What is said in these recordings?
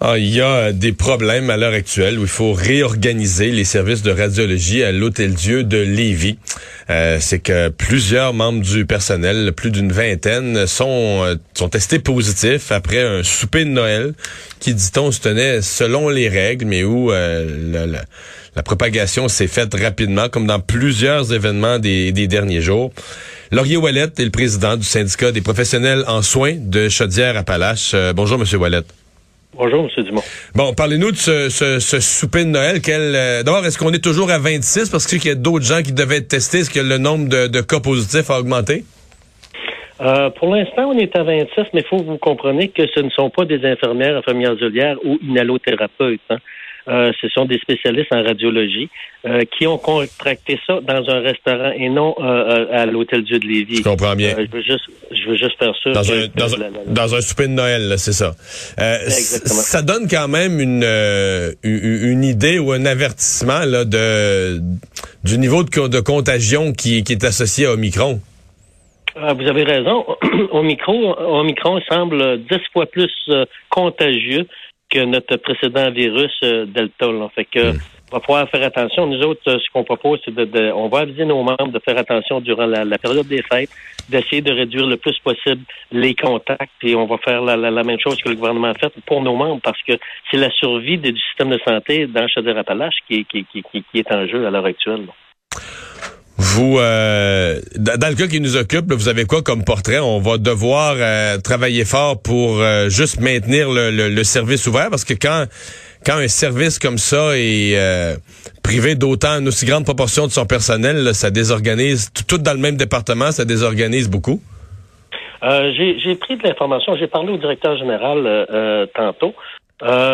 Ah, il y a des problèmes à l'heure actuelle où il faut réorganiser les services de radiologie à l'Hôtel Dieu de Lévis. Euh, c'est que plusieurs membres du personnel, plus d'une vingtaine, sont, euh, sont testés positifs après un souper de Noël qui, dit-on, se tenait selon les règles, mais où euh, la, propagation s'est faite rapidement, comme dans plusieurs événements des, des derniers jours. Laurier Wallet est le président du syndicat des professionnels en soins de Chaudière-Appalaches. bonjour, Monsieur Wallet. Bonjour, M. Dumont. Bon, parlez-nous de ce, ce, souper de Noël. Euh, D'abord, est-ce qu'on est toujours à 26 parce qu'il y a d'autres gens qui devaient être testés? Est-ce que le nombre de, cas positifs a augmenté? Euh, pour l'instant, on est à 26, mais il faut que vous compreniez que ce ne sont pas des infirmières, infirmières auxiliaires ou inhalothérapeutes. Hein. Euh, ce sont des spécialistes en radiologie euh, qui ont contracté ça dans un restaurant et non euh, à l'hôtel Dieu de Lévis. Je comprends bien. je veux juste, je veux juste faire ça. Dans, un, dans, un, souper de Noël, c'est ça. Exactement. Ça donne quand même une, une idée ou un avertissement là, de du niveau de, de contagion qui, qui est associé à Omicron. Vous avez raison. Omicron, Omicron semble dix fois plus contagieux que notre précédent virus euh, Delta. Là. Fait que mm. va falloir faire attention. Nous autres, euh, ce qu'on propose, c'est de, on va aviser nos membres de faire attention durant la, période des fêtes, d'essayer de réduire le plus possible les contacts, et on va faire la, même chose que le gouvernement a fait pour nos membres, parce que c'est la survie du système de santé dans Chaudière-Appalaches qui, qui, qui, qui, est en jeu à l'heure actuelle. Vous, euh, dans le cas qui nous occupe, vous avez quoi comme portrait? On va devoir euh, travailler fort pour euh, juste maintenir le, service ouvert parce que quand quand un service comme ça est privé d'autant une aussi grande proportion de son personnel, ça désorganise tout, dans le même département, ça désorganise beaucoup? j'ai pris de l'information, j'ai parlé au directeur général tantôt.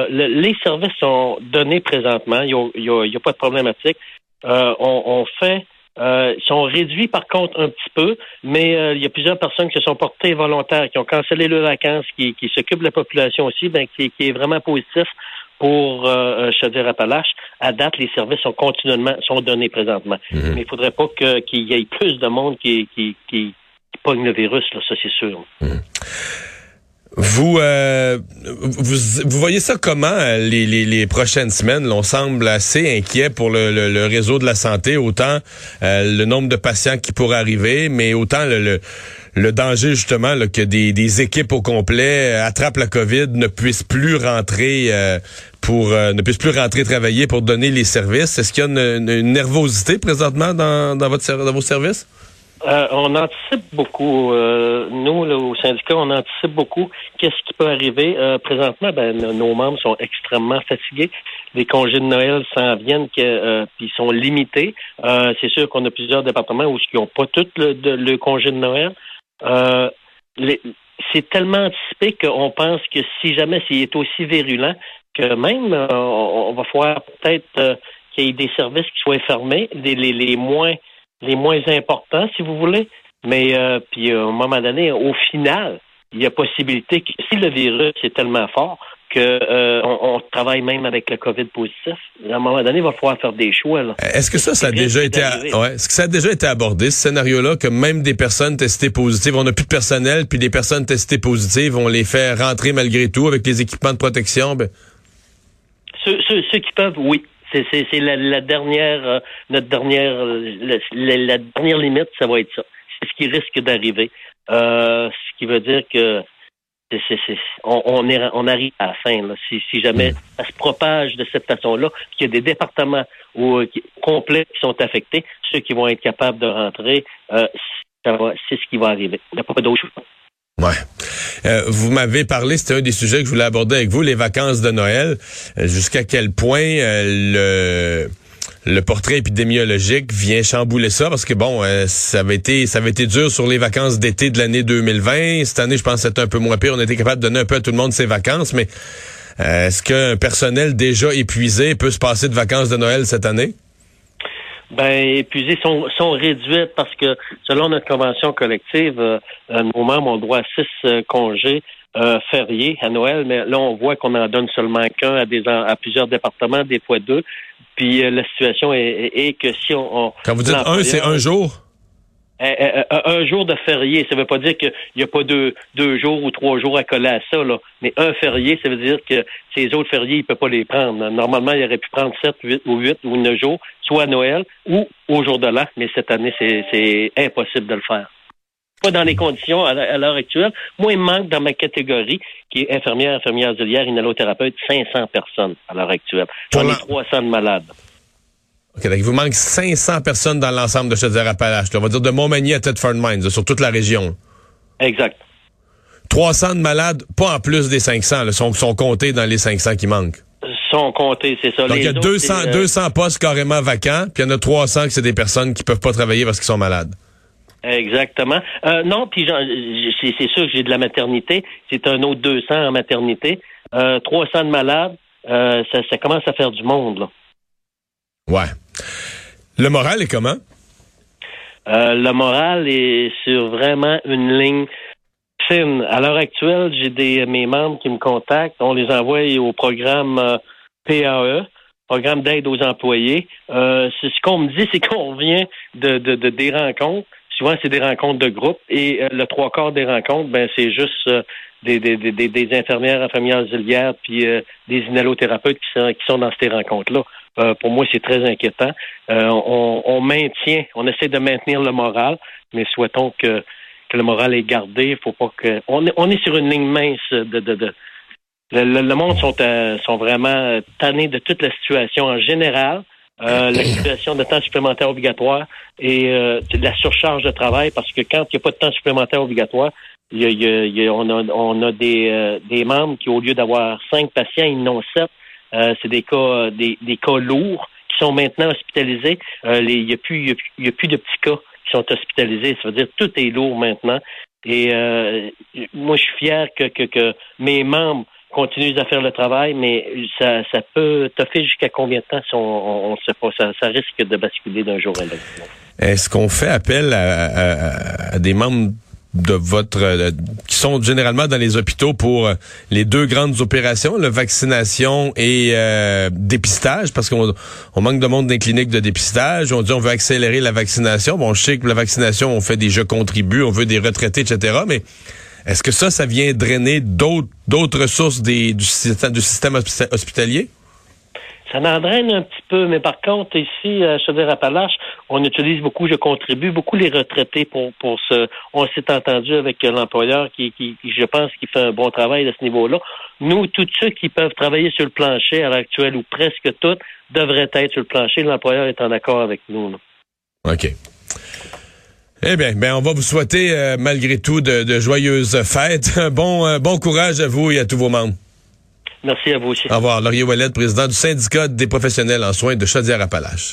les services sont donnés présentement, il n'y a, pas de problématique. on fait euh, sont réduits par contre un petit peu, mais euh, il y a plusieurs personnes qui se sont portées volontaires, qui ont cancellé leurs vacances, qui, qui s'occupent de la population aussi, ben, qui, qui est vraiment positif pour euh, Chaudière-Appalaches. À date, les services sont continuellement sont donnés présentement. Mhm. Mais il faudrait pas qu'il y ait plus de monde qui, qui, qui, pogne le virus, là, ça c'est sûr. Mhm. Vous, euh, vous, vous voyez ça comment euh, les, les, prochaines semaines? on semble assez inquiet pour le, le, réseau de la santé, autant euh, le nombre de patients qui pourraient arriver, mais autant le, le, danger justement là, que des, des équipes au complet attrapent la COVID, ne puissent plus rentrer pour ne puissent plus rentrer travailler pour donner les services. Est-ce qu'il y a une, une nervosité présentement dans, dans, votre, dans vos services? Euh, on anticipe beaucoup. Euh, nous, au syndicat, on anticipe beaucoup qu'est-ce qui peut arriver. Euh, présentement, ben, nos membres sont extrêmement fatigués. Les congés de Noël s'en viennent, que, sont limités. c'est sûr qu'on a plusieurs départements où ils n'ont pas tout le, congé de Noël. c'est tellement anticipé qu'on pense que si jamais s'il est aussi virulent, que même on, va falloir peut-être qu'il y ait des services qui soient fermés, les, les, les moins les moins importants, si vous voulez. Mais euh, puis à un moment donné, au final, il y a possibilité que si le virus est tellement fort que euh, on, travaille même avec le COVID positif, à un moment donné, il va falloir faire des choix. Est-ce que ça, ça a déjà été, ouais, est-ce que ça a déjà été abordé ce scénario-là que même des personnes testées positives, on n'a plus de personnel, puis des personnes testées positives, on les fait rentrer malgré tout avec les équipements de protection? Ben... ceux qui peuvent, oui. C'est la, dernière, euh, notre dernière, la, dernière limite, ça va être ça. C'est ce qui risque d'arriver. Euh, ce qui veut dire que on, arrive à la fin. Si, jamais ça se propage de cette façon-là, qu'il y a des départements où, complets qui sont affectés, ceux qui vont être capables de rentrer, euh, c'est ce qui va arriver. Il n'y a pas d'autre chose. Ouais. Euh, vous m'avez parlé, c'était un des sujets que je voulais aborder avec vous, les vacances de Noël. Euh, jusqu'à quel point euh, le portrait épidémiologique vient chambouler ça? Parce que bon, ça avait été ça avait été dur sur les vacances d'été de l'année 2020. Cette année, je pense c'était un peu moins pire. On était capable de donner un peu à tout le monde ses vacances, mais est-ce qu'un personnel déjà épuisé peut se passer de vacances de Noël cette année? Ben, épuisées sont, sont réduites parce que selon notre convention collective, euh, euh, nos membres ont droit à six euh, congés fériés à Noël, mais là, on voit qu'on en donne seulement qu'un à des à plusieurs départements, des fois deux. Puis la situation est, est, que si on, Quand vous dites un, c'est un jour? Un jour de férié, ça ne veut pas dire qu'il n'y a pas deux, deux jours ou trois jours à coller à ça, là. mais un férié, ça veut dire que ces autres fériés, il ne peut pas les prendre. Normalement, il aurait pu prendre sept, huit ou huit ou neuf jours, soit à Noël ou au jour de l'an, mais cette année, c'est impossible de le faire. Pas dans les conditions à l'heure actuelle. Moi, il manque dans ma catégorie, qui est infirmière, infirmière auxiliaire, inhalothérapeute, 500 personnes à l'heure actuelle. J'en ai 300 de malades. OK, donc il vous manque 500 personnes dans l'ensemble de Chaudière-Appalaches. On va dire de Montmagny à Thetford Mines, sur toute la région. Exact. 300 de malades, pas en plus des 500, là, sont, sont comptés dans les 500 qui manquent. Sont comptés, c'est ça. Donc il y a 200, 200 euh, postes carrément vacants, puis il y en a 300 que c'est des personnes qui peuvent pas travailler parce qu'ils sont malades. Exactement. Euh, non, puis c'est sûr que j'ai de la maternité. C'est un autre 200 en maternité. Euh, 300 de malades, euh, ça, ça commence à faire du monde, là. Ouais. Le moral est comment? Euh, le moral est sur vraiment une ligne fine. À l'heure actuelle, j'ai des mes membres qui me contactent. On les envoie au programme euh, PAE, programme d'aide aux employés. Euh, ce qu'on me dit, c'est qu'on vient de, de, des rencontres. Souvent, c'est des rencontres de groupe et le trois quarts des rencontres, ben c'est juste des, des, des, des, infirmières, infirmières auxiliaires, puis des inhalothérapeutes qui sont, qui sont dans ces rencontres-là. Euh, pour moi, c'est très inquiétant. Euh, on, maintient, on essaie de maintenir le moral, mais souhaitons que, que le moral est gardé. Faut pas que. On est, on est sur une ligne mince de. de, de le, monde sont, euh, sont vraiment tannés de toute la situation en général. la situation de temps supplémentaire obligatoire et de la surcharge de travail parce que quand il n'y a pas de temps supplémentaire obligatoire, il y a, on a, on a des, des membres qui, au lieu d'avoir cinq patients, ils en ont sept. Euh, c'est des cas des, cas lourds qui sont maintenant hospitalisés. Euh, il n'y a, plus, y a plus de petits cas qui sont hospitalisés. Ça veut dire que tout est lourd maintenant. Et euh, moi, je suis fier que, que, mes membres continuent à faire le travail, mais ça, ça peut toffer jusqu'à combien de temps on ne sait pas? Ça, risque de basculer d'un jour à l'autre. Est-ce qu'on fait appel à, des membres de votre euh, qui sont généralement dans les hôpitaux pour euh, les deux grandes opérations, la vaccination et euh, dépistage, parce qu'on on manque de monde dans les cliniques de dépistage. On dit on veut accélérer la vaccination. Bon, je sais que la vaccination, on fait des jeux contribuent, on veut des retraités, etc. Mais est-ce que ça, ça vient drainer d'autres d'autres ressources des, du, du système hospitalier? Ça en draine un petit peu, mais par contre, ici, à Chaudière-Appalaches, on utilise beaucoup, je contribue, beaucoup les retraités pour, pour ce. On s'est entendu avec l'employeur qui, qui, je pense, qui fait un bon travail à ce niveau-là. Nous, tous ceux qui peuvent travailler sur le plancher à l'heure actuelle, ou presque tous, devraient être sur le plancher. L'employeur est en accord avec nous. OK. Eh bien, ben on va vous souhaiter, euh, malgré tout, de, joyeuses fêtes. Bon, euh, bon courage à vous et à tous vos membres. Merci à vous aussi. Au revoir. Laurier président du syndicat des professionnels en soins de Chaudière-Appalaches.